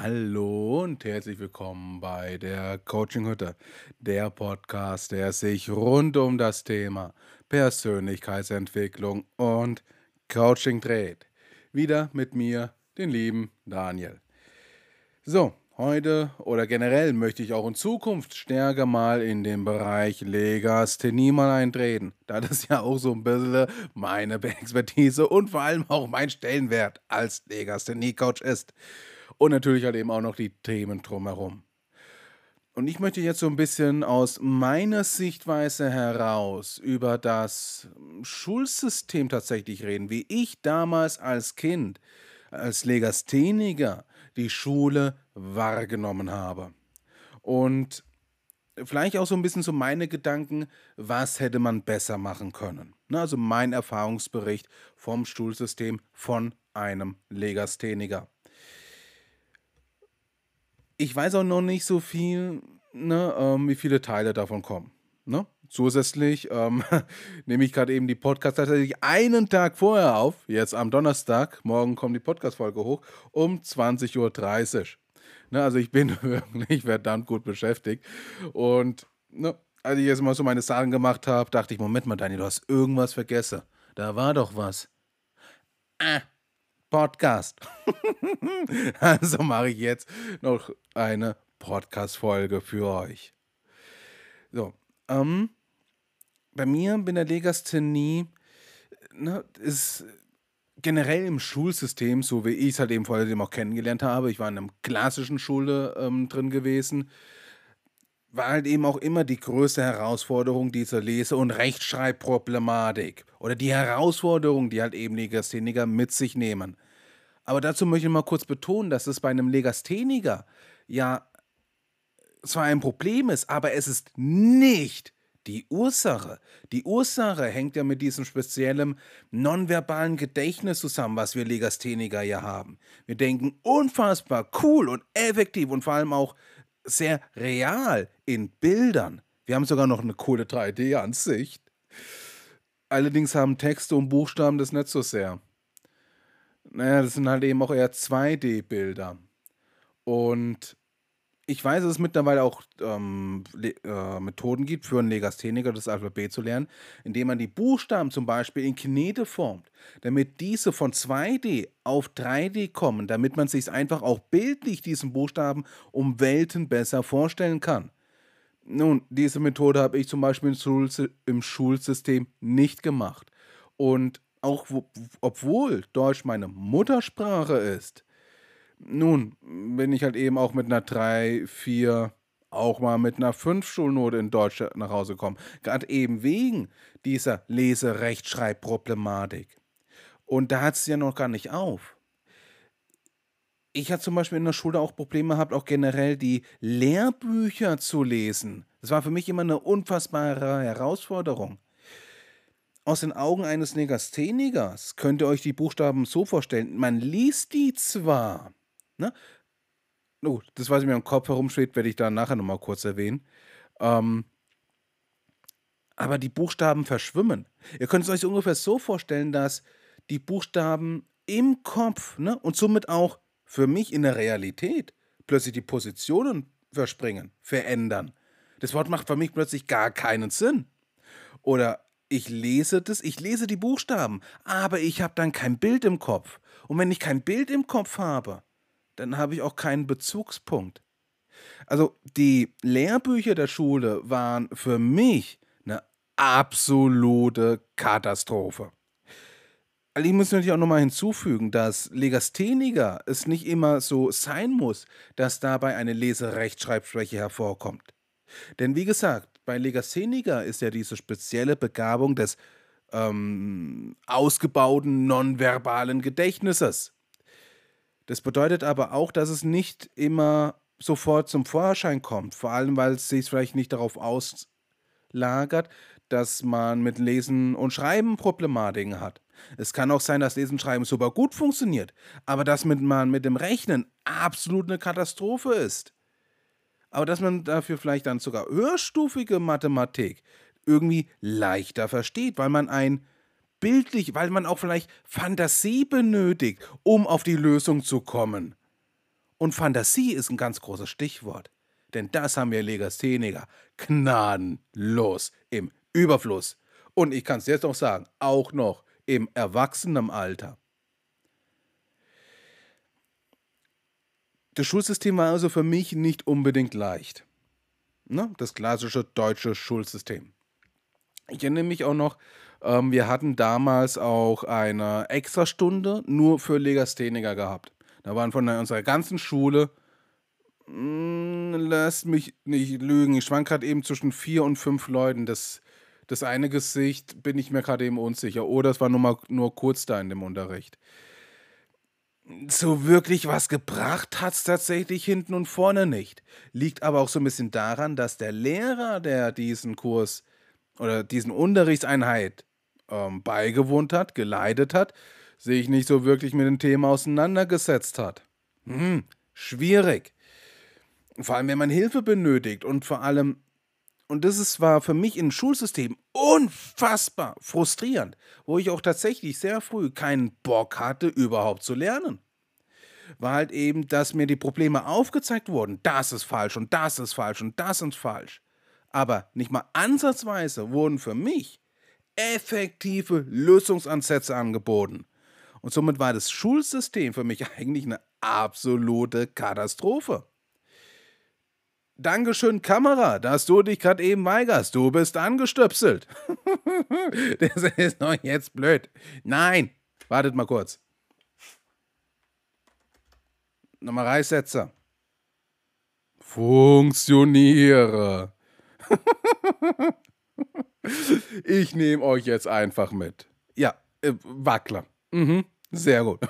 Hallo und herzlich willkommen bei der Coaching Hütte, der Podcast, der sich rund um das Thema Persönlichkeitsentwicklung und Coaching dreht. Wieder mit mir, den lieben Daniel. So, heute oder generell möchte ich auch in Zukunft stärker mal in den Bereich Legasthenie mal eintreten, da das ja auch so ein bisschen meine Expertise und vor allem auch mein Stellenwert als Legasthenie-Coach ist und natürlich halt eben auch noch die Themen drumherum. Und ich möchte jetzt so ein bisschen aus meiner Sichtweise heraus über das Schulsystem tatsächlich reden, wie ich damals als Kind, als Legastheniker die Schule wahrgenommen habe. Und vielleicht auch so ein bisschen so meine Gedanken, was hätte man besser machen können. Ne, also mein Erfahrungsbericht vom Schulsystem von einem Legastheniker ich weiß auch noch nicht so viel, ne, ähm, wie viele Teile davon kommen. Ne? Zusätzlich ähm, nehme ich gerade eben die Podcast tatsächlich einen Tag vorher auf, jetzt am Donnerstag, morgen kommt die Podcast-Folge hoch, um 20.30 Uhr. Ne, also ich bin wirklich verdammt gut beschäftigt. Und ne, als ich jetzt mal so meine Sachen gemacht habe, dachte ich, Moment mal, Daniel, du hast irgendwas vergessen. Da war doch was. Ah, Podcast. also mache ich jetzt noch eine Podcast-Folge für euch. So, ähm, bei mir bin der Legasthenie ne, ist generell im Schulsystem, so wie ich es halt eben vor allem auch kennengelernt habe, ich war in einem klassischen Schule ähm, drin gewesen, war halt eben auch immer die größte Herausforderung dieser Lese- und Rechtschreibproblematik oder die Herausforderung, die halt eben Legastheniker mit sich nehmen. Aber dazu möchte ich mal kurz betonen, dass es bei einem Legastheniker ja zwar ein Problem ist, aber es ist nicht die Ursache. Die Ursache hängt ja mit diesem speziellen nonverbalen Gedächtnis zusammen, was wir Legastheniker ja haben. Wir denken unfassbar cool und effektiv und vor allem auch sehr real in Bildern. Wir haben sogar noch eine coole 3D-Ansicht. Allerdings haben Texte und Buchstaben das nicht so sehr. Naja, das sind halt eben auch eher 2D-Bilder. Und ich weiß, dass es mittlerweile auch ähm, äh, Methoden gibt für einen Legastheniker, das Alphabet zu lernen, indem man die Buchstaben zum Beispiel in Knete formt, damit diese von 2D auf 3D kommen, damit man sich einfach auch bildlich diesen Buchstaben um Welten besser vorstellen kann. Nun, diese Methode habe ich zum Beispiel im Schulsystem nicht gemacht. Und auch obwohl Deutsch meine Muttersprache ist, nun bin ich halt eben auch mit einer 3, 4, auch mal mit einer 5 Schulnote in Deutsch nach Hause gekommen. Gerade eben wegen dieser Lese-Rechtschreibproblematik. Und da hat es ja noch gar nicht auf. Ich hatte zum Beispiel in der Schule auch Probleme gehabt, auch generell die Lehrbücher zu lesen. Das war für mich immer eine unfassbare Herausforderung. Aus den Augen eines Negasthenikers könnt ihr euch die Buchstaben so vorstellen. Man liest die zwar, ne? Oh, das, was mir im Kopf herumschwebt, werde ich da nachher nochmal kurz erwähnen. Ähm, aber die Buchstaben verschwimmen. Ihr könnt es euch ungefähr so vorstellen, dass die Buchstaben im Kopf ne, und somit auch für mich in der Realität plötzlich die Positionen verspringen, verändern. Das Wort macht für mich plötzlich gar keinen Sinn. Oder ich lese das, ich lese die Buchstaben, aber ich habe dann kein Bild im Kopf. Und wenn ich kein Bild im Kopf habe, dann habe ich auch keinen Bezugspunkt. Also die Lehrbücher der Schule waren für mich eine absolute Katastrophe. Also ich muss natürlich auch nochmal hinzufügen, dass Legastheniker es nicht immer so sein muss, dass dabei eine Leserechtschreibschwäche hervorkommt. Denn wie gesagt, bei Legastheniker ist ja diese spezielle Begabung des ähm, ausgebauten nonverbalen Gedächtnisses. Das bedeutet aber auch, dass es nicht immer sofort zum Vorschein kommt, vor allem weil es sich vielleicht nicht darauf auslagert, dass man mit Lesen und Schreiben Problematiken hat. Es kann auch sein, dass Lesen und Schreiben super gut funktioniert, aber dass man mit dem Rechnen absolut eine Katastrophe ist aber dass man dafür vielleicht dann sogar höherstufige Mathematik irgendwie leichter versteht, weil man ein bildlich, weil man auch vielleicht Fantasie benötigt, um auf die Lösung zu kommen. Und Fantasie ist ein ganz großes Stichwort. Denn das haben wir Legastheniker gnadenlos im Überfluss. Und ich kann es jetzt noch sagen, auch noch im Erwachsenenalter. Das Schulsystem war also für mich nicht unbedingt leicht. Ne? Das klassische deutsche Schulsystem. Ich erinnere mich auch noch, ähm, wir hatten damals auch eine Extrastunde nur für Legastheniker gehabt. Da waren von unserer ganzen Schule, mh, hm, lasst mich nicht lügen, ich schwank gerade eben zwischen vier und fünf Leuten. Das, das eine Gesicht bin ich mir gerade eben unsicher. Oder es war nur, mal, nur kurz da in dem Unterricht. So wirklich was gebracht hat es tatsächlich hinten und vorne nicht. Liegt aber auch so ein bisschen daran, dass der Lehrer, der diesen Kurs oder diesen Unterrichtseinheit ähm, beigewohnt hat, geleitet hat, sich nicht so wirklich mit dem Thema auseinandergesetzt hat. Hm, schwierig. Vor allem, wenn man Hilfe benötigt und vor allem, und das ist, war für mich im Schulsystem unfassbar frustrierend, wo ich auch tatsächlich sehr früh keinen Bock hatte, überhaupt zu lernen. War halt eben, dass mir die Probleme aufgezeigt wurden. Das ist falsch und das ist falsch und das ist falsch. Aber nicht mal ansatzweise wurden für mich effektive Lösungsansätze angeboten. Und somit war das Schulsystem für mich eigentlich eine absolute Katastrophe. Dankeschön, Kamera, dass du dich gerade eben weigerst. Du bist angestöpselt. das ist doch jetzt blöd. Nein, wartet mal kurz. Nochmal Reißsetzer. Funktioniere. ich nehme euch jetzt einfach mit. Ja, äh, Wackler. Mhm, sehr gut.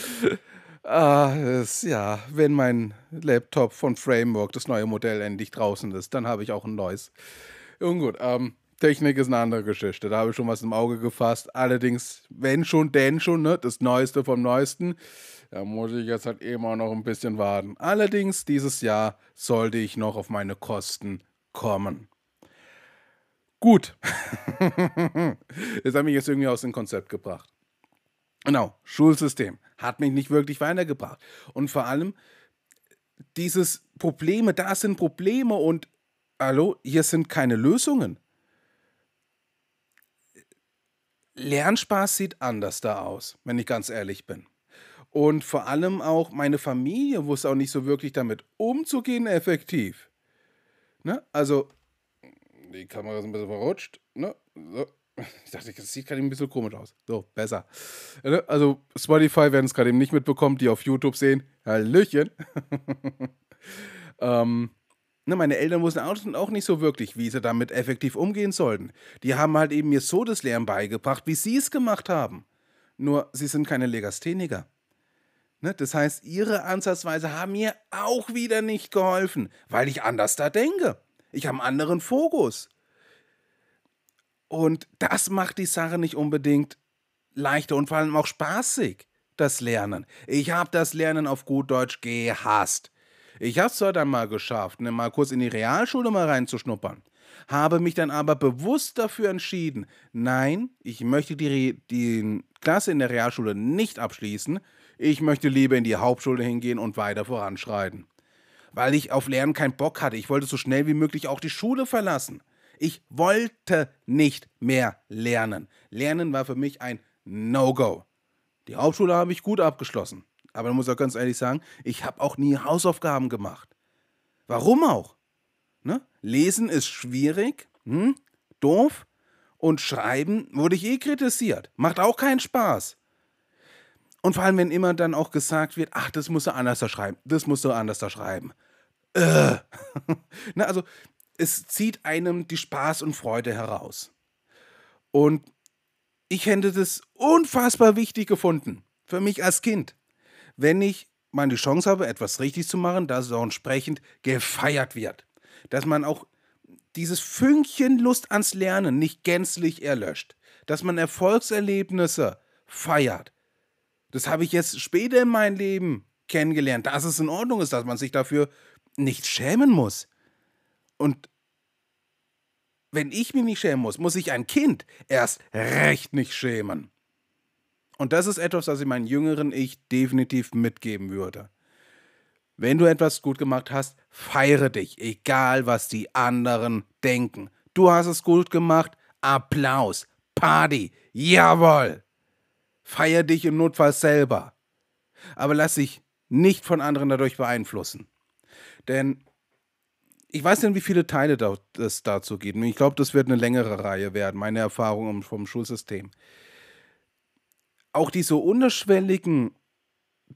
ah, es, ja, wenn mein Laptop von Framework, das neue Modell, endlich draußen ist, dann habe ich auch ein neues. Und gut, ähm, Technik ist eine andere Geschichte. Da habe ich schon was im Auge gefasst. Allerdings, wenn schon, denn schon, ne? Das Neueste vom Neuesten. Da muss ich jetzt halt immer noch ein bisschen warten. Allerdings, dieses Jahr sollte ich noch auf meine Kosten kommen. Gut. das hat mich jetzt irgendwie aus dem Konzept gebracht. Genau, Schulsystem hat mich nicht wirklich weitergebracht. Und vor allem, dieses Probleme, da sind Probleme und hallo, hier sind keine Lösungen. Lernspaß sieht anders da aus, wenn ich ganz ehrlich bin. Und vor allem auch meine Familie wusste auch nicht so wirklich damit umzugehen effektiv. Ne? Also, die Kamera ist ein bisschen verrutscht. Ne? So. Ich dachte, das sieht gerade ein bisschen komisch aus. So, besser. Ne? Also, Spotify werden es gerade eben nicht mitbekommen, die auf YouTube sehen. Hallöchen. ähm, ne, meine Eltern wussten auch nicht so wirklich, wie sie damit effektiv umgehen sollten. Die haben halt eben mir so das Lernen beigebracht, wie sie es gemacht haben. Nur, sie sind keine Legastheniker. Ne, das heißt, ihre Ansatzweise haben mir auch wieder nicht geholfen, weil ich anders da denke. Ich habe einen anderen Fokus. Und das macht die Sache nicht unbedingt leichter und vor allem auch spaßig, das Lernen. Ich habe das Lernen auf gut Deutsch gehasst. Ich habe es zwar dann mal geschafft, ne, mal kurz in die Realschule mal reinzuschnuppern, habe mich dann aber bewusst dafür entschieden, nein, ich möchte die, die Klasse in der Realschule nicht abschließen, ich möchte lieber in die Hauptschule hingehen und weiter voranschreiten weil ich auf Lernen keinen Bock hatte. Ich wollte so schnell wie möglich auch die Schule verlassen. Ich wollte nicht mehr lernen. Lernen war für mich ein No-Go. Die Hauptschule habe ich gut abgeschlossen. Aber ich muss auch ganz ehrlich sagen, ich habe auch nie Hausaufgaben gemacht. Warum auch? Ne? Lesen ist schwierig, hm? doof. Und schreiben wurde ich eh kritisiert. Macht auch keinen Spaß. Und vor allem, wenn immer dann auch gesagt wird, ach, das musst du anders da schreiben, das musst du anders da schreiben. Äh. Na, also, es zieht einem die Spaß und Freude heraus. Und ich hätte das unfassbar wichtig gefunden, für mich als Kind, wenn ich mal die Chance habe, etwas richtig zu machen, dass es auch entsprechend gefeiert wird. Dass man auch dieses Fünkchen Lust ans Lernen nicht gänzlich erlöscht. Dass man Erfolgserlebnisse feiert. Das habe ich jetzt später in meinem Leben kennengelernt, dass es in Ordnung ist, dass man sich dafür nicht schämen muss. Und wenn ich mich nicht schämen muss, muss ich ein Kind erst recht nicht schämen. Und das ist etwas, was ich meinem jüngeren Ich definitiv mitgeben würde. wenn du etwas gut gemacht hast, feiere dich, egal was die anderen denken. Du hast es gut gemacht, Applaus, Party, jawohl. Feier dich im Notfall selber. Aber lass dich nicht von anderen dadurch beeinflussen. Denn ich weiß nicht, wie viele Teile es dazu gibt. Ich glaube, das wird eine längere Reihe werden, meine Erfahrungen vom Schulsystem. Auch diese unterschwelligen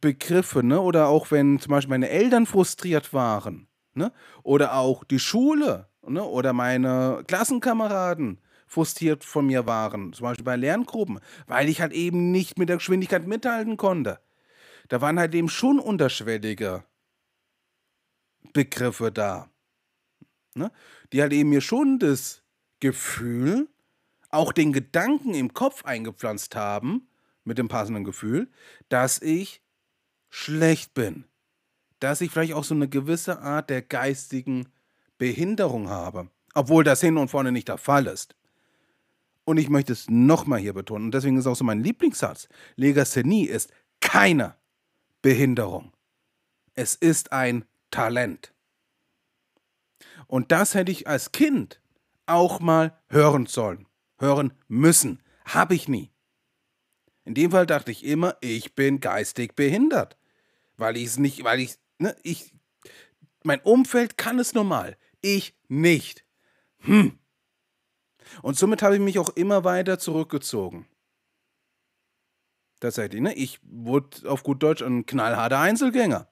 Begriffe, ne? oder auch wenn zum Beispiel meine Eltern frustriert waren, ne? oder auch die Schule ne? oder meine Klassenkameraden frustriert von mir waren, zum Beispiel bei Lerngruppen, weil ich halt eben nicht mit der Geschwindigkeit mithalten konnte. Da waren halt eben schon unterschwellige Begriffe da, ne? die halt eben mir schon das Gefühl, auch den Gedanken im Kopf eingepflanzt haben, mit dem passenden Gefühl, dass ich schlecht bin, dass ich vielleicht auch so eine gewisse Art der geistigen Behinderung habe, obwohl das hin und vorne nicht der Fall ist. Und ich möchte es nochmal hier betonen, und deswegen ist auch so mein Lieblingssatz, Legasthenie ist keine Behinderung. Es ist ein Talent. Und das hätte ich als Kind auch mal hören sollen, hören müssen. Habe ich nie. In dem Fall dachte ich immer, ich bin geistig behindert weil ich es nicht, weil ich, ne, ich, mein Umfeld kann es normal, ich nicht. Hm. Und somit habe ich mich auch immer weiter zurückgezogen. Tatsächlich, ne? Ich wurde auf gut Deutsch ein knallharter Einzelgänger.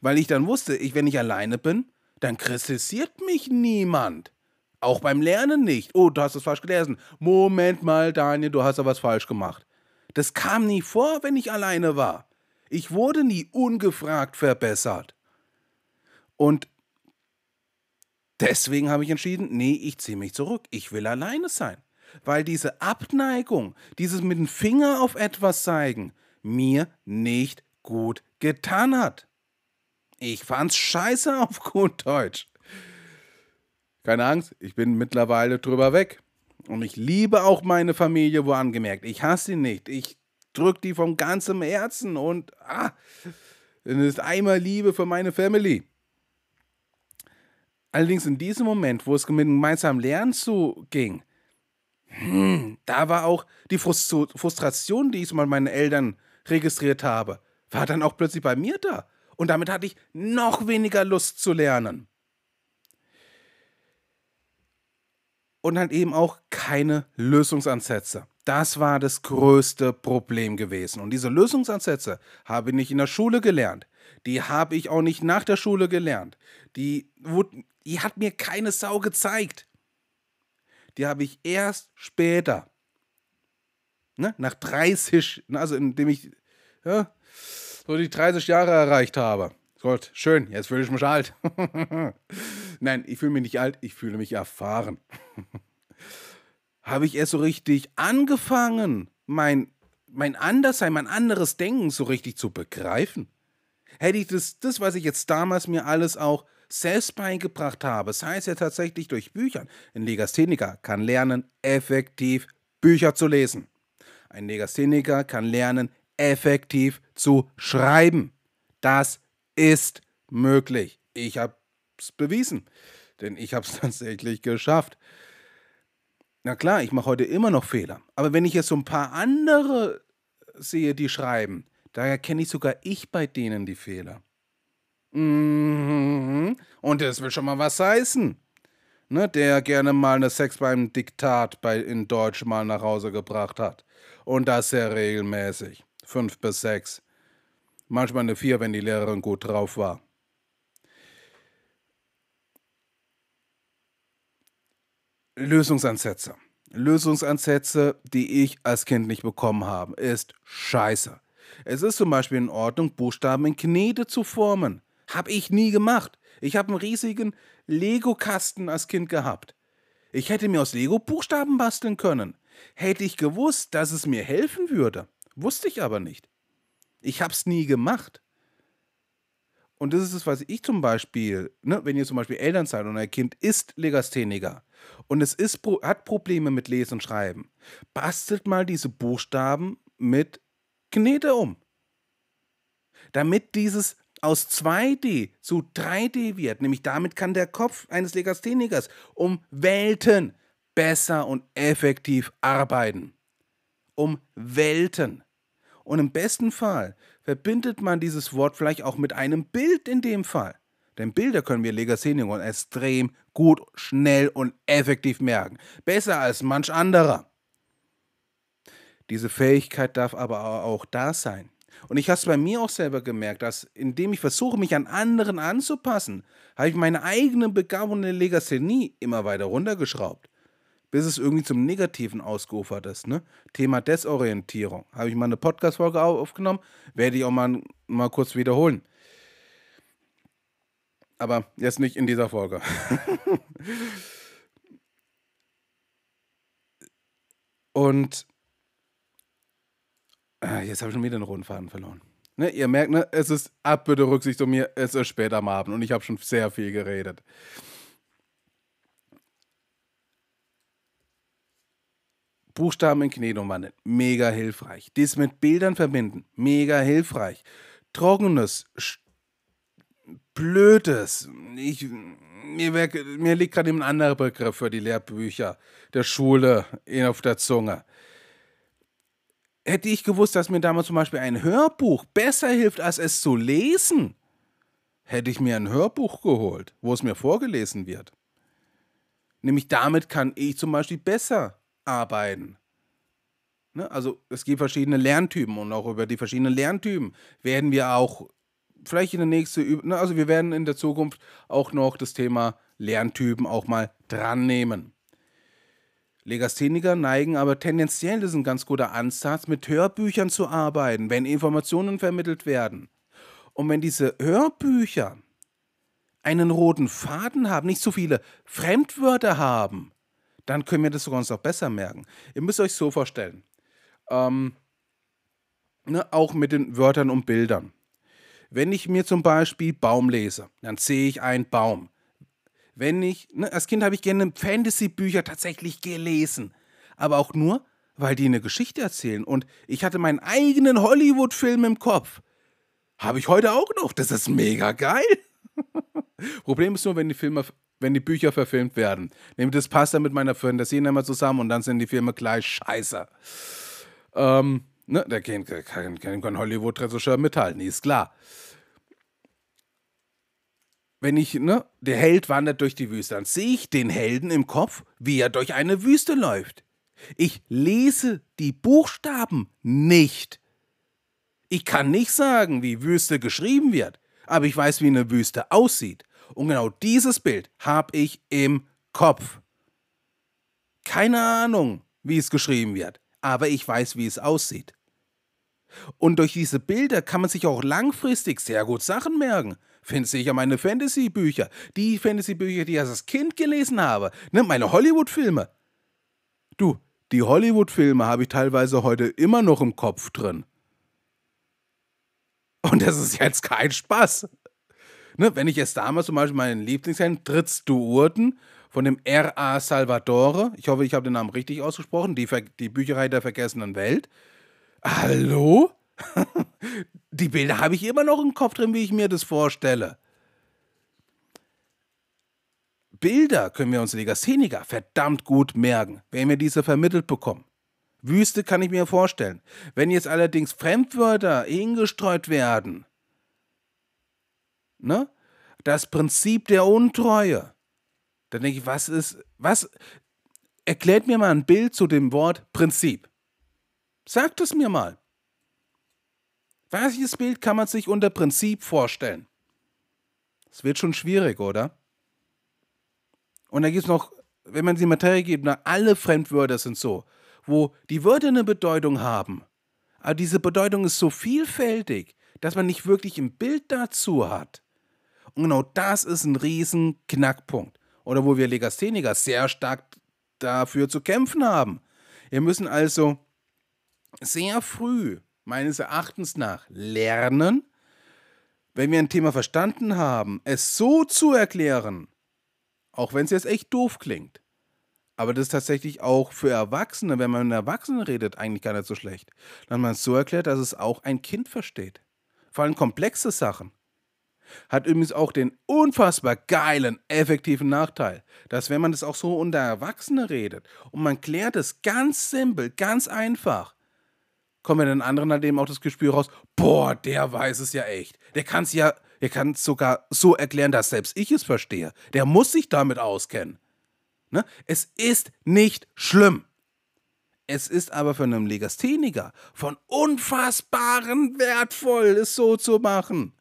Weil ich dann wusste, ich, wenn ich alleine bin, dann kritisiert mich niemand. Auch beim Lernen nicht. Oh, du hast es falsch gelesen. Moment mal, Daniel, du hast da was falsch gemacht. Das kam nie vor, wenn ich alleine war. Ich wurde nie ungefragt verbessert. Und deswegen habe ich entschieden, nee, ich ziehe mich zurück. Ich will alleine sein. Weil diese Abneigung, dieses mit dem Finger auf etwas zeigen, mir nicht gut getan hat. Ich fand's scheiße auf gut Deutsch. Keine Angst, ich bin mittlerweile drüber weg. Und ich liebe auch meine Familie, wo angemerkt. Ich hasse sie nicht. Ich drück die von ganzem Herzen und ah, es ist einmal Liebe für meine Family. Allerdings in diesem Moment, wo es mit gemeinsamen Lernen zuging, hm, da war auch die Frustration, die ich mal meinen Eltern registriert habe, war dann auch plötzlich bei mir da. Und damit hatte ich noch weniger Lust zu lernen. Und halt eben auch keine Lösungsansätze. Das war das größte Problem gewesen. Und diese Lösungsansätze habe ich nicht in der Schule gelernt. Die habe ich auch nicht nach der Schule gelernt. Die, die hat mir keine Sau gezeigt. Die habe ich erst später, ne, nach 30, also indem ich ja, so die 30 Jahre erreicht habe. Gott, schön, jetzt fühle ich mich alt. Nein, ich fühle mich nicht alt, ich fühle mich erfahren. habe ich erst so richtig angefangen, mein, mein Anderssein, mein anderes Denken so richtig zu begreifen. Hätte ich das, das, was ich jetzt damals mir alles auch selbst beigebracht habe, sei es ja tatsächlich durch Bücher. Ein Legastheniker kann lernen, effektiv Bücher zu lesen. Ein Legastheniker kann lernen, effektiv zu schreiben. Das ist möglich. Ich habe es bewiesen, denn ich habe es tatsächlich geschafft. Na klar, ich mache heute immer noch Fehler. Aber wenn ich jetzt so ein paar andere sehe, die schreiben, da erkenne ich sogar ich bei denen die Fehler. Mhm. Und das will schon mal was heißen. Ne, der gerne mal eine Sex beim Diktat bei, in Deutsch mal nach Hause gebracht hat. Und das sehr regelmäßig. Fünf bis sechs. Manchmal eine vier, wenn die Lehrerin gut drauf war. Lösungsansätze. Lösungsansätze, die ich als Kind nicht bekommen habe, ist scheiße. Es ist zum Beispiel in Ordnung, Buchstaben in Knete zu formen. Hab ich nie gemacht. Ich habe einen riesigen Lego-Kasten als Kind gehabt. Ich hätte mir aus Lego Buchstaben basteln können. Hätte ich gewusst, dass es mir helfen würde. Wusste ich aber nicht. Ich hab's nie gemacht. Und das ist es, was ich zum Beispiel, ne, wenn ihr zum Beispiel Eltern seid und ein Kind ist Legastheniker und es ist, hat Probleme mit Lesen und Schreiben, bastelt mal diese Buchstaben mit Knete um. Damit dieses aus 2D zu 3D wird. Nämlich damit kann der Kopf eines Legasthenikers um Welten besser und effektiv arbeiten. Um Welten. Und im besten Fall verbindet man dieses Wort vielleicht auch mit einem Bild in dem Fall. Denn Bilder können wir Legastheniker extrem gut, schnell und effektiv merken. Besser als manch anderer. Diese Fähigkeit darf aber auch da sein. Und ich habe es bei mir auch selber gemerkt, dass indem ich versuche, mich an anderen anzupassen, habe ich meine eigene Begabung der Legasthenie immer weiter runtergeschraubt. Bis es irgendwie zum Negativen ausgeufert ist. Ne? Thema Desorientierung. Habe ich mal eine Podcast-Folge aufgenommen, werde ich auch mal, mal kurz wiederholen. Aber jetzt nicht in dieser Folge. Und Ah, jetzt habe ich schon wieder einen roten Faden verloren. Ne, ihr merkt, ne, es ist ab, bitte Rücksicht um mir, es ist spät am Abend und ich habe schon sehr viel geredet. Buchstaben in Knet umwandeln, mega hilfreich. Dies mit Bildern verbinden, mega hilfreich. Trockenes, blödes, ich, mir, mir liegt gerade ein anderer Begriff für die Lehrbücher der Schule auf der Zunge hätte ich gewusst, dass mir damals zum Beispiel ein Hörbuch besser hilft, als es zu lesen, hätte ich mir ein Hörbuch geholt, wo es mir vorgelesen wird. Nämlich damit kann ich zum Beispiel besser arbeiten. Ne? Also es gibt verschiedene Lerntypen und auch über die verschiedenen Lerntypen werden wir auch vielleicht in der nächsten, ne? also wir werden in der Zukunft auch noch das Thema Lerntypen auch mal dran nehmen. Legastheniker neigen aber tendenziell, das ist ein ganz guter Ansatz, mit Hörbüchern zu arbeiten, wenn Informationen vermittelt werden. Und wenn diese Hörbücher einen roten Faden haben, nicht so viele Fremdwörter haben, dann können wir das sogar uns auch besser merken. Ihr müsst euch so vorstellen, ähm, ne, auch mit den Wörtern und Bildern. Wenn ich mir zum Beispiel Baum lese, dann sehe ich einen Baum wenn ich, ne, als Kind habe ich gerne Fantasy-Bücher tatsächlich gelesen. Aber auch nur, weil die eine Geschichte erzählen. Und ich hatte meinen eigenen Hollywood-Film im Kopf. Habe ich heute auch noch. Das ist mega geil. Problem ist nur, wenn die Filme, wenn die Bücher verfilmt werden. Nämlich das passt dann mit meiner Fantasie immer zusammen und dann sind die Filme gleich scheiße. Ähm, ne, der kann, kann, kann Hollywood-Regisseur mithalten, ist klar wenn ich, ne, der Held wandert durch die Wüste, dann sehe ich den Helden im Kopf, wie er durch eine Wüste läuft. Ich lese die Buchstaben nicht. Ich kann nicht sagen, wie Wüste geschrieben wird, aber ich weiß, wie eine Wüste aussieht. Und genau dieses Bild habe ich im Kopf. Keine Ahnung, wie es geschrieben wird, aber ich weiß, wie es aussieht. Und durch diese Bilder kann man sich auch langfristig sehr gut Sachen merken finde ich ja meine Fantasy-Bücher. Die Fantasy-Bücher, die ich als Kind gelesen habe. Ne, meine Hollywood-Filme. Du, die Hollywood-Filme habe ich teilweise heute immer noch im Kopf drin. Und das ist jetzt kein Spaß. Ne, wenn ich jetzt damals zum Beispiel meinen Lieblingsheld Trittst du Urten von dem R.A. Salvatore, ich hoffe, ich habe den Namen richtig ausgesprochen, die, die Bücherei der vergessenen Welt. Hallo? Die Bilder habe ich immer noch im Kopf drin, wie ich mir das vorstelle. Bilder können wir uns Legastheniker verdammt gut merken, wenn wir diese vermittelt bekommen. Wüste kann ich mir vorstellen. Wenn jetzt allerdings Fremdwörter hingestreut werden, ne? Das Prinzip der Untreue. Dann denke ich, was ist, was, erklärt mir mal ein Bild zu dem Wort Prinzip. Sagt es mir mal. Welches Bild kann man sich unter Prinzip vorstellen? Es wird schon schwierig, oder? Und da gibt es noch, wenn man die Materie gibt, na, alle Fremdwörter sind so, wo die Wörter eine Bedeutung haben. Aber diese Bedeutung ist so vielfältig, dass man nicht wirklich ein Bild dazu hat. Und genau das ist ein riesen Knackpunkt. Oder wo wir Legastheniker sehr stark dafür zu kämpfen haben. Wir müssen also sehr früh meines Erachtens nach lernen, wenn wir ein Thema verstanden haben, es so zu erklären, auch wenn es jetzt echt doof klingt. Aber das ist tatsächlich auch für Erwachsene, wenn man mit Erwachsenen redet, eigentlich gar nicht so schlecht. Dann man es so erklärt, dass es auch ein Kind versteht. Vor allem komplexe Sachen. Hat übrigens auch den unfassbar geilen, effektiven Nachteil, dass wenn man das auch so unter Erwachsene redet und man klärt es ganz simpel, ganz einfach, kommen wir den anderen halt eben auch das Gespür raus, boah, der weiß es ja echt. Der kann es ja, der kann es sogar so erklären, dass selbst ich es verstehe. Der muss sich damit auskennen. Ne? Es ist nicht schlimm. Es ist aber für einen Legastheniker von unfassbaren wertvoll, es so zu machen.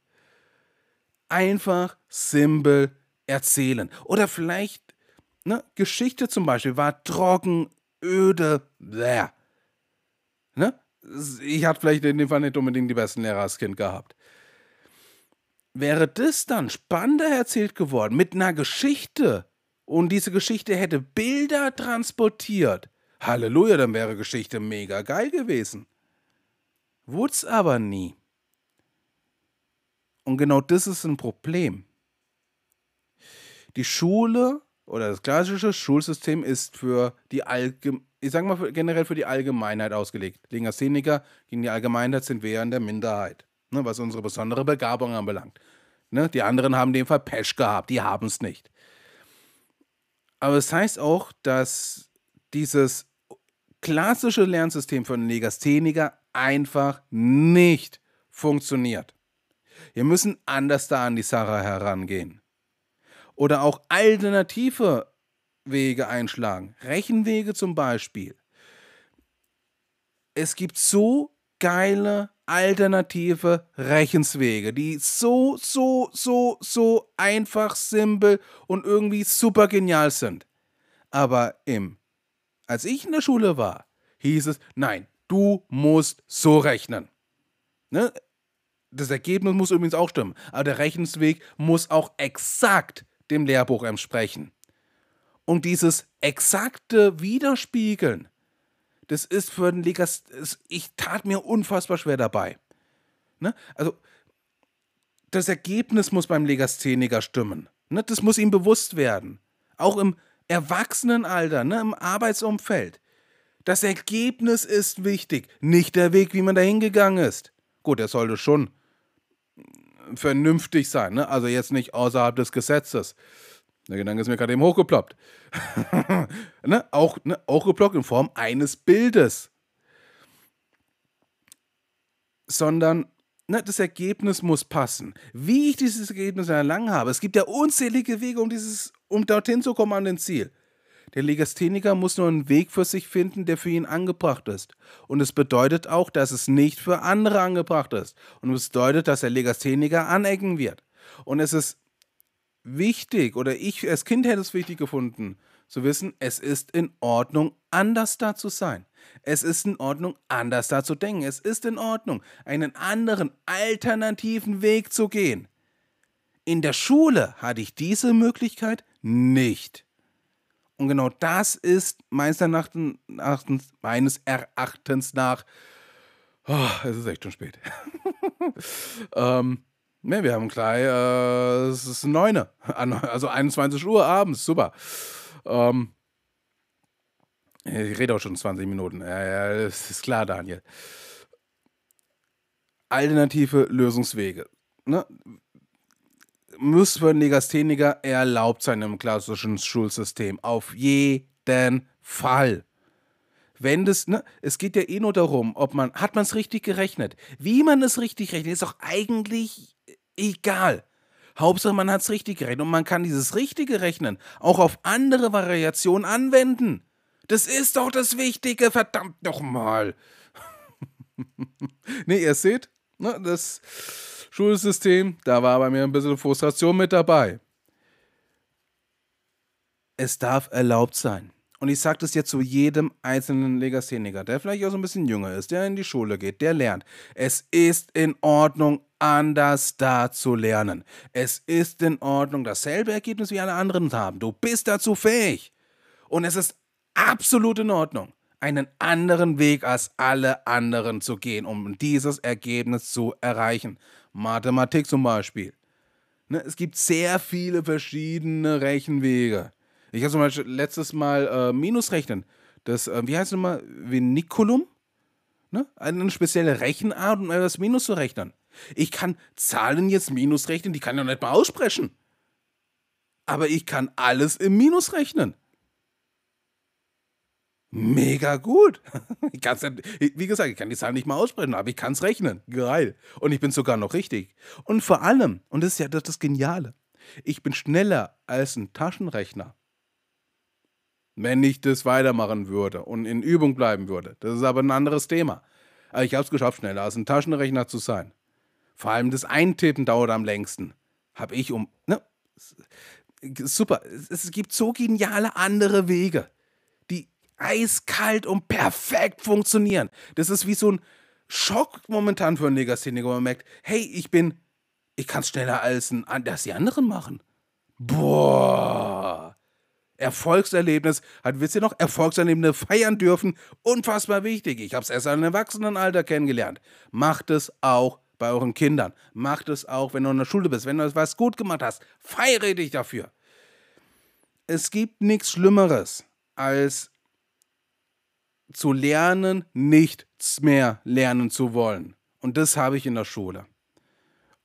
Einfach simpel erzählen. Oder vielleicht, ne, Geschichte zum Beispiel war trocken, öde, bläh. Ne? Ich hatte vielleicht in dem Fall nicht unbedingt die besten Lehrer als Kind gehabt. Wäre das dann spannender erzählt geworden mit einer Geschichte und diese Geschichte hätte Bilder transportiert, Halleluja, dann wäre Geschichte mega geil gewesen. Wurd's aber nie. Und genau das ist ein Problem. Die Schule oder das klassische Schulsystem ist für die Allgeme ich sag mal generell für die Allgemeinheit ausgelegt. Legastheniker gegen die Allgemeinheit sind wir ja in der Minderheit, ne, was unsere besondere Begabung anbelangt. Ne, die anderen haben den Fall Pech gehabt, die haben es nicht. Aber es das heißt auch, dass dieses klassische Lernsystem von Legastheniker einfach nicht funktioniert. Wir müssen anders da an die Sache herangehen. Oder auch alternative Wege einschlagen. Rechenwege zum Beispiel. Es gibt so geile alternative Rechenswege, die so, so, so, so einfach, simpel und irgendwie super genial sind. Aber im als ich in der Schule war, hieß es, nein, du musst so rechnen. Ne? Das Ergebnis muss übrigens auch stimmen, aber der Rechnungsweg muss auch exakt dem Lehrbuch entsprechen. Und dieses exakte Widerspiegeln, das ist für den Legas, ich tat mir unfassbar schwer dabei. Ne? Also, das Ergebnis muss beim Legastheniker stimmen. Ne? Das muss ihm bewusst werden. Auch im Erwachsenenalter, ne, im Arbeitsumfeld. Das Ergebnis ist wichtig, nicht der Weg, wie man da hingegangen ist. Gut, er sollte schon vernünftig sein, ne? also jetzt nicht außerhalb des Gesetzes. Der Gedanke ist mir gerade eben hochgeploppt. ne? Auch ne? hochgeploppt in Form eines Bildes. Sondern ne, das Ergebnis muss passen. Wie ich dieses Ergebnis erlangen habe, es gibt ja unzählige Wege, um dieses um dorthin zu kommen an den Ziel. Der Legastheniker muss nur einen Weg für sich finden, der für ihn angebracht ist. Und es bedeutet auch, dass es nicht für andere angebracht ist. Und es bedeutet, dass der Legastheniker anecken wird. Und es ist wichtig, oder ich als Kind hätte es wichtig gefunden, zu wissen, es ist in Ordnung, anders da zu sein. Es ist in Ordnung, anders da zu denken. Es ist in Ordnung, einen anderen, alternativen Weg zu gehen. In der Schule hatte ich diese Möglichkeit nicht. Und genau das ist meines Erachtens, meines Erachtens nach, oh, es ist echt schon spät. ähm, ne, wir haben gleich, äh, es ist 9, also 21 Uhr abends, super. Ähm, ich rede auch schon 20 Minuten. Ja, ja, das ist klar, Daniel. Alternative Lösungswege. Ne? muss für einen Legastheniker erlaubt sein im klassischen Schulsystem. Auf jeden Fall. Wenn das, ne, es geht ja eh nur darum, ob man, hat man es richtig gerechnet? Wie man es richtig rechnet, ist doch eigentlich egal. Hauptsache, man hat es richtig gerechnet und man kann dieses richtige Rechnen auch auf andere Variationen anwenden. Das ist doch das Wichtige, verdammt nochmal. ne, ihr seht, ne, das Schulsystem, da war bei mir ein bisschen Frustration mit dabei. Es darf erlaubt sein. Und ich sage das jetzt zu jedem einzelnen Legastheniker, der vielleicht auch so ein bisschen jünger ist, der in die Schule geht, der lernt. Es ist in Ordnung, anders da zu lernen. Es ist in Ordnung, dasselbe Ergebnis wie alle anderen haben. Du bist dazu fähig. Und es ist absolut in Ordnung einen anderen Weg als alle anderen zu gehen, um dieses Ergebnis zu erreichen. Mathematik zum Beispiel. Ne, es gibt sehr viele verschiedene Rechenwege. Ich habe zum Beispiel letztes Mal äh, Minusrechnen. Das, äh, wie heißt es nochmal? Viniculum? Ne? Eine spezielle Rechenart, um etwas Minus zu rechnen. Ich kann Zahlen jetzt Minus rechnen, die kann ich noch nicht mal aussprechen. Aber ich kann alles im Minus rechnen. Mega gut. Ich kann's wie gesagt, ich kann die Zahlen nicht mal aussprechen, aber ich kann es rechnen. Geil. Und ich bin sogar noch richtig. Und vor allem, und das ist ja das, das Geniale, ich bin schneller als ein Taschenrechner. Wenn ich das weitermachen würde und in Übung bleiben würde. Das ist aber ein anderes Thema. Aber ich habe es geschafft, schneller als ein Taschenrechner zu sein. Vor allem das Eintippen dauert am längsten. Habe ich um. Ne? Super. Es gibt so geniale andere Wege, die eiskalt und perfekt funktionieren. Das ist wie so ein Schock momentan für einen Legastheniker, wo man merkt, hey, ich bin, ich kann es schneller als, ein, als die anderen machen. Boah. Erfolgserlebnis, hat, wisst ihr noch, Erfolgserlebnisse feiern dürfen, unfassbar wichtig. Ich habe es erst im Erwachsenenalter kennengelernt. Macht es auch bei euren Kindern. Macht es auch, wenn du in der Schule bist. Wenn du was gut gemacht hast, feiere dich dafür. Es gibt nichts Schlimmeres, als zu lernen, nichts mehr lernen zu wollen. Und das habe ich in der Schule.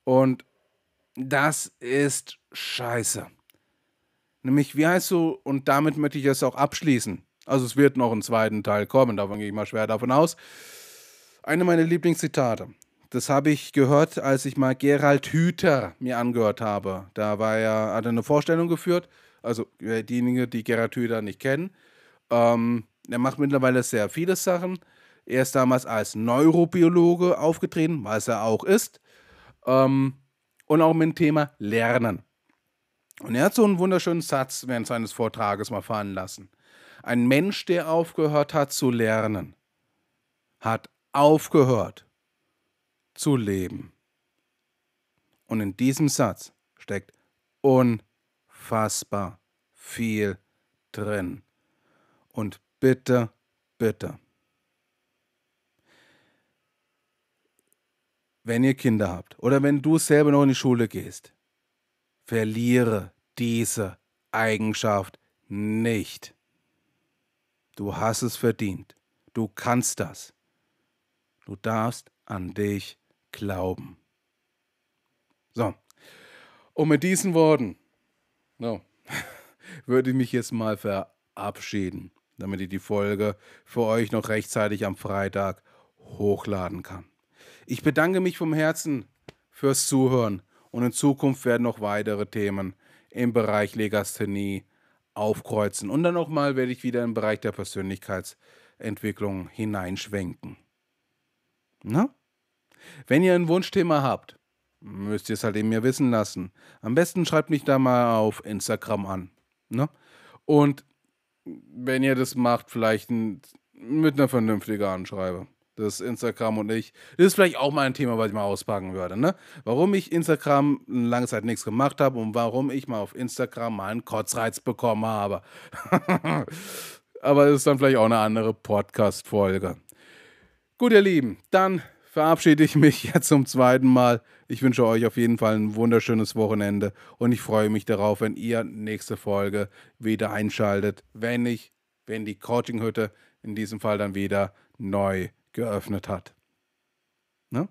Und das ist scheiße. Nämlich, wie heißt du, und damit möchte ich es auch abschließen. Also es wird noch einen zweiten Teil kommen, davon gehe ich mal schwer davon aus. Eine meiner Lieblingszitate. Das habe ich gehört, als ich mal Gerald Hüther mir angehört habe. Da war er, hat er eine Vorstellung geführt. Also äh, diejenigen, die Gerald Hüther nicht kennen. Ähm, er macht mittlerweile sehr viele Sachen. Er ist damals als Neurobiologe aufgetreten, was er auch ist. Ähm, und auch mit dem Thema Lernen. Und er hat so einen wunderschönen Satz während seines Vortrages mal fallen lassen. Ein Mensch, der aufgehört hat zu lernen, hat aufgehört zu leben. Und in diesem Satz steckt unfassbar viel drin. Und bitte, bitte, wenn ihr Kinder habt oder wenn du selber noch in die Schule gehst, verliere diese Eigenschaft nicht. Du hast es verdient. Du kannst das. Du darfst an dich glauben. So, und mit diesen Worten no, würde ich mich jetzt mal verabschieden, damit ich die Folge für euch noch rechtzeitig am Freitag hochladen kann. Ich bedanke mich vom Herzen fürs Zuhören und in Zukunft werden noch weitere Themen im Bereich Legasthenie aufkreuzen. Und dann nochmal werde ich wieder im Bereich der Persönlichkeitsentwicklung hineinschwenken. Na? Wenn ihr ein Wunschthema habt, müsst ihr es halt eben mir wissen lassen. Am besten schreibt mich da mal auf Instagram an. Ne? Und wenn ihr das macht, vielleicht mit einer vernünftigen Anschreibe das Instagram und ich. Das ist vielleicht auch mal ein Thema, was ich mal auspacken würde. Ne? Warum ich Instagram lange Zeit nichts gemacht habe und warum ich mal auf Instagram mal einen Kotzreiz bekommen habe. Aber das ist dann vielleicht auch eine andere Podcast-Folge. Gut, ihr Lieben, dann verabschiede ich mich jetzt zum zweiten Mal. Ich wünsche euch auf jeden Fall ein wunderschönes Wochenende und ich freue mich darauf, wenn ihr nächste Folge wieder einschaltet, wenn ich, wenn die Coaching-Hütte in diesem Fall dann wieder neu geöffnet hat. Ne?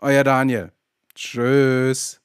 Euer Daniel. Tschüss.